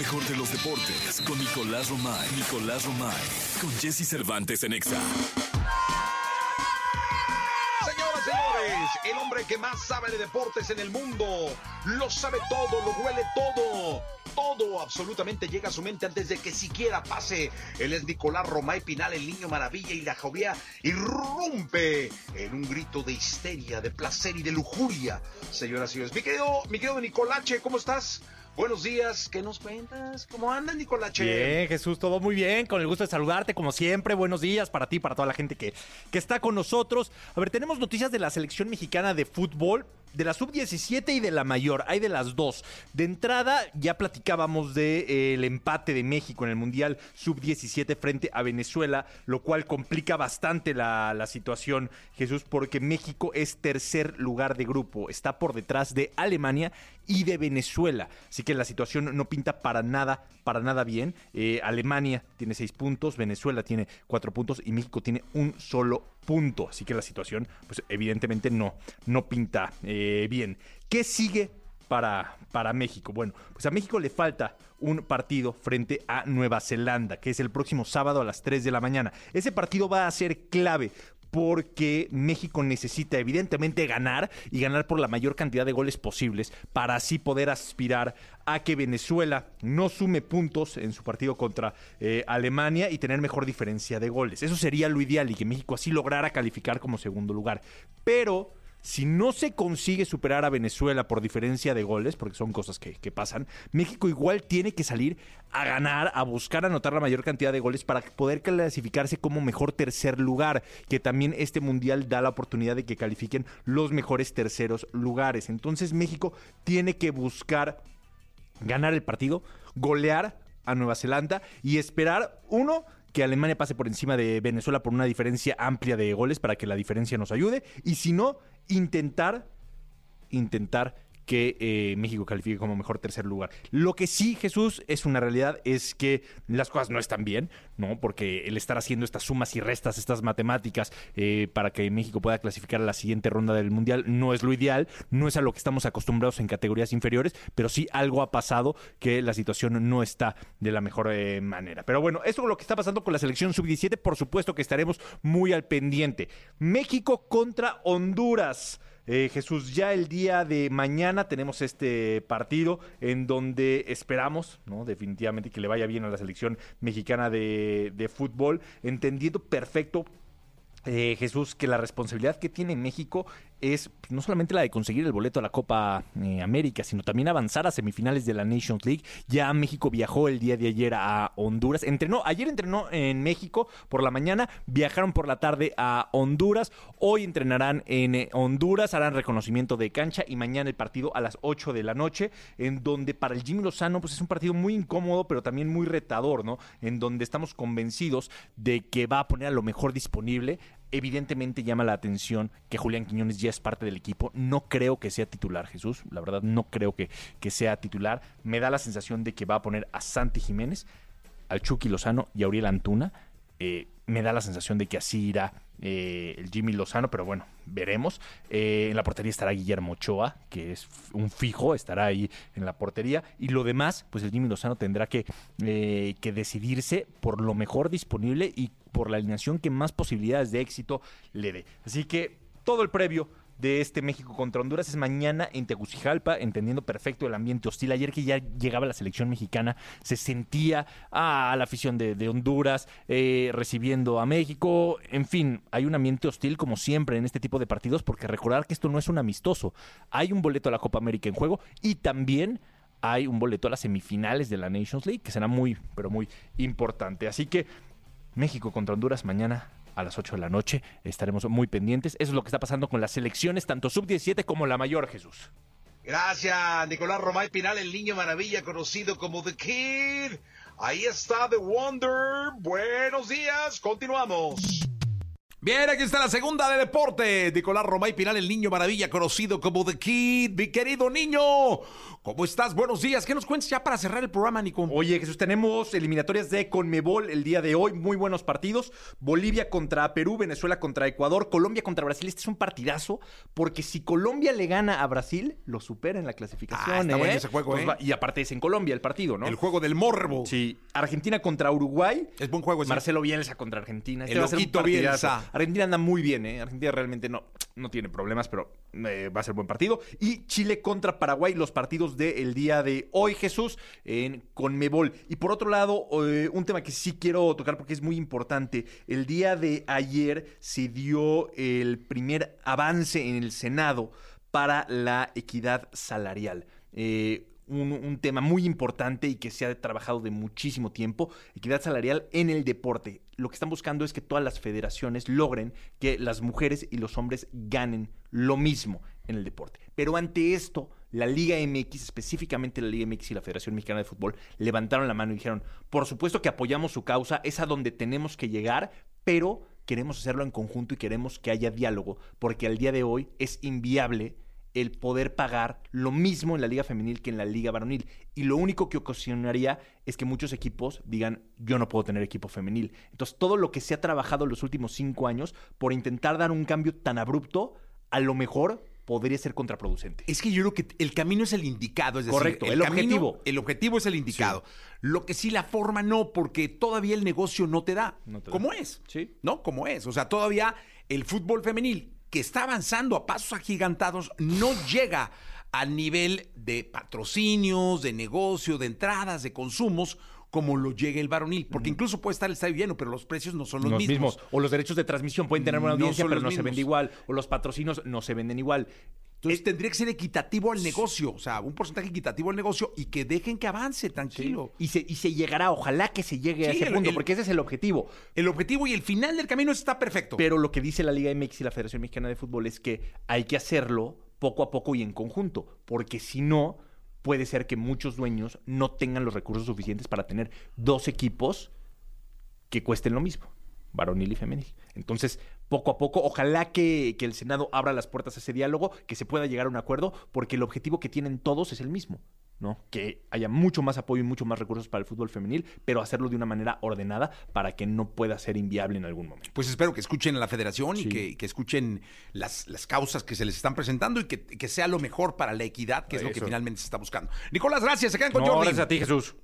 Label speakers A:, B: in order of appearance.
A: mejor de los deportes con Nicolás Romay. Nicolás Romay. Con Jesse Cervantes en Exa.
B: Señoras, señores, el hombre que más sabe de deportes en el mundo. Lo sabe todo, lo huele todo. Todo absolutamente llega a su mente antes de que siquiera pase. Él es Nicolás Romay Pinal, el niño maravilla y la jovia irrumpe en un grito de histeria, de placer y de lujuria. Señoras y señores, mi querido, mi querido Nicolache, ¿cómo estás? Buenos días, ¿qué nos cuentas? ¿Cómo andan, Nicolache?
C: Bien, Jesús, todo muy bien, con el gusto de saludarte, como siempre. Buenos días para ti, para toda la gente que, que está con nosotros. A ver, tenemos noticias de la selección mexicana de fútbol de la sub-17 y de la mayor, hay de las dos. De entrada, ya platicábamos del de, eh, empate de México en el Mundial sub-17 frente a Venezuela, lo cual complica bastante la, la, situación, Jesús, porque México es tercer lugar de grupo, está por detrás de Alemania y de Venezuela. Así que la situación no pinta para nada, para nada bien. Eh, Alemania tiene seis puntos, Venezuela tiene cuatro puntos y México tiene un solo punto. Así que la situación, pues evidentemente no, no pinta eh, bien. ¿Qué sigue para, para México? Bueno, pues a México le falta un partido frente a Nueva Zelanda, que es el próximo sábado a las 3 de la mañana. Ese partido va a ser clave porque México necesita evidentemente ganar y ganar por la mayor cantidad de goles posibles para así poder aspirar a que Venezuela no sume puntos en su partido contra eh, Alemania y tener mejor diferencia de goles. Eso sería lo ideal y que México así lograra calificar como segundo lugar. Pero si no se consigue superar a Venezuela por diferencia de goles, porque son cosas que, pasan, México igual tiene que salir a ganar, a buscar anotar la mayor cantidad de goles para poder clasificarse como mejor tercer lugar, que también este mundial da la oportunidad de que califiquen los mejores terceros lugares. Entonces México tiene que buscar ganar el partido, golear a Nueva Zelanda y esperar, uno, que Alemania pase por encima de Venezuela por una diferencia amplia de goles para que la diferencia nos ayude. Y si no, intentar, intentar que eh, México califique como mejor tercer lugar. Lo que sí, Jesús, es una realidad, es que las cosas no están bien, ¿no? Porque el estar haciendo estas sumas y restas, estas matemáticas, eh, para que México pueda clasificar a la siguiente ronda del Mundial, no es lo ideal, no es a lo que estamos acostumbrados en categorías inferiores, pero sí algo ha pasado que la situación no está de la mejor eh, manera. Pero bueno, eso es lo que está pasando con la selección sub-17, por supuesto que estaremos muy al pendiente. México contra Honduras. Eh, Jesús, ya el día de mañana tenemos este partido en donde esperamos, ¿no? Definitivamente que le vaya bien a la selección mexicana de, de fútbol, entendiendo perfecto eh, Jesús, que la responsabilidad que tiene México es pues, no solamente la de conseguir el boleto a la Copa eh, América, sino también avanzar a semifinales de la Nations League. Ya México viajó el día de ayer a Honduras. Entrenó, ayer entrenó en México por la mañana, viajaron por la tarde a Honduras. Hoy entrenarán en eh, Honduras, harán reconocimiento de cancha y mañana el partido a las 8 de la noche, en donde para el Jimmy Lozano pues es un partido muy incómodo, pero también muy retador, ¿no? En donde estamos convencidos de que va a poner a lo mejor disponible Evidentemente llama la atención que Julián Quiñones ya es parte del equipo. No creo que sea titular, Jesús. La verdad, no creo que, que sea titular. Me da la sensación de que va a poner a Santi Jiménez, al Chucky Lozano y a Uriel Antuna. Eh, me da la sensación de que así irá eh, el Jimmy Lozano, pero bueno, veremos. Eh, en la portería estará Guillermo Ochoa, que es un fijo, estará ahí en la portería. Y lo demás, pues el Jimmy Lozano tendrá que, eh, que decidirse por lo mejor disponible y por la alineación que más posibilidades de éxito le dé. Así que todo el previo de este México contra Honduras es mañana en Tegucigalpa, entendiendo perfecto el ambiente hostil. Ayer que ya llegaba la selección mexicana, se sentía a la afición de, Honduras eh, recibiendo a México. En fin, hay un ambiente hostil como siempre en este tipo de partidos, porque recordar que esto no es un amistoso. Hay un boleto a la Copa América en juego y también hay un boleto a las semifinales de la Nations League, que será muy, pero muy importante. Así que México contra Honduras mañana a las 8 de la noche. Estaremos muy pendientes. Eso es lo que está pasando con las selecciones, tanto sub-17 como la mayor, Jesús.
B: Gracias, Nicolás Romay Pinal, el niño maravilla conocido como The Kid. Ahí está The Wonder. Buenos días, continuamos.
D: Bien, aquí está la segunda de deporte. Nicolás Romay Pinal, el niño maravilla, conocido como The Kid. Mi querido niño, ¿cómo estás? Buenos días. ¿Qué nos cuentas ya para cerrar el programa, Nico?
C: Oye, Jesús, tenemos eliminatorias de Conmebol el día de hoy. Muy buenos partidos. Bolivia contra Perú, Venezuela contra Ecuador, Colombia contra Brasil. Este es un partidazo porque si Colombia le gana a Brasil, lo supera en la clasificación.
D: Ah, está
C: ¿eh?
D: bueno ese juego,
C: Pues
D: ¿eh?
C: Y aparte es en Colombia el partido, ¿no?
D: El juego del morbo.
C: Sí, Argentina contra Uruguay.
D: Es buen juego ese.
C: Marcelo Bielsa contra Argentina. Este
D: El
C: va a ser un
D: ojito
C: partidazo.
D: Bielsa.
C: Argentina anda muy bien, ¿eh? Argentina realmente no, no tiene problemas, pero eh, va a ser buen partido. Y Chile contra Paraguay, los partidos del día de hoy, Jesús, en Conmebol. Y por otro lado, eh, un tema que sí quiero tocar porque es muy importante. El día de ayer se dio el primer avance en el Senado para la equidad salarial. Eh, un, un tema muy importante y que se ha trabajado de muchísimo tiempo, equidad salarial en el deporte. Lo que están buscando es que todas las federaciones logren que las mujeres y los hombres ganen lo mismo en el deporte. Pero ante esto, la Liga MX, específicamente la Liga MX y la Federación Mexicana de Fútbol, levantaron la mano y dijeron, por supuesto que apoyamos su causa, es a donde tenemos que llegar, pero queremos hacerlo en conjunto y queremos que haya diálogo, porque al día de hoy es inviable el poder pagar lo mismo en la liga femenil que en la liga varonil. Y lo único que ocasionaría es que muchos equipos digan, yo no puedo tener equipo femenil. Entonces, todo lo que se ha trabajado en los últimos cinco años por intentar dar un cambio tan abrupto, a lo mejor podría ser contraproducente.
D: Es que yo creo que el camino es el indicado, es decir,
C: Correcto, el
D: camino-
C: objetivo.
D: El objetivo es el indicado. Lo que sí la forma no, porque todavía el negocio no te da.
C: No te da.
D: ¿Cómo es?
C: Sí.
D: ¿No? ¿Cómo es? O sea, todavía el fútbol femenil, que está avanzando a pasos agigantados, no llega al nivel de patrocinios, de negocio, de entradas, de consumos, como lo llega el varonil. Porque incluso puede estar el estadio lleno, pero los precios no son los, mismos.
C: O los derechos de transmisión pueden tener una audiencia, pero no se vende igual. O los patrocinios no se venden igual.
D: Entonces tendría que ser equitativo al negocio, o sea, un porcentaje equitativo al negocio y que dejen que avance, tranquilo.
C: Y se, y se llegará, ojalá que se llegue a ese
D: el-
C: punto,
D: el-
C: porque ese es el objetivo.
D: El objetivo y el final del camino está perfecto.
C: Pero lo que dice la Liga MX y la Federación Mexicana de Fútbol es que hay que hacerlo poco a poco y en conjunto, porque si no, puede ser que muchos dueños no tengan los recursos suficientes para tener dos equipos que cuesten lo mismo, varonil y femenil. Entonces, poco a poco, ojalá que, que el Senado abra las puertas a ese diálogo, que se pueda llegar a un acuerdo, porque el objetivo que tienen todos es el mismo. ¿No? Que haya mucho más apoyo y mucho más recursos para el fútbol femenil, pero hacerlo de una manera ordenada para que no pueda ser inviable en algún momento.
D: Pues espero que escuchen a la federación y que, que escuchen las, las causas que se les están presentando y que, que sea lo mejor para la equidad, que es lo que finalmente se está buscando. Nicolás, gracias. Se quedan con
C: No,
D: Jordi.
C: gracias a ti, Jesús.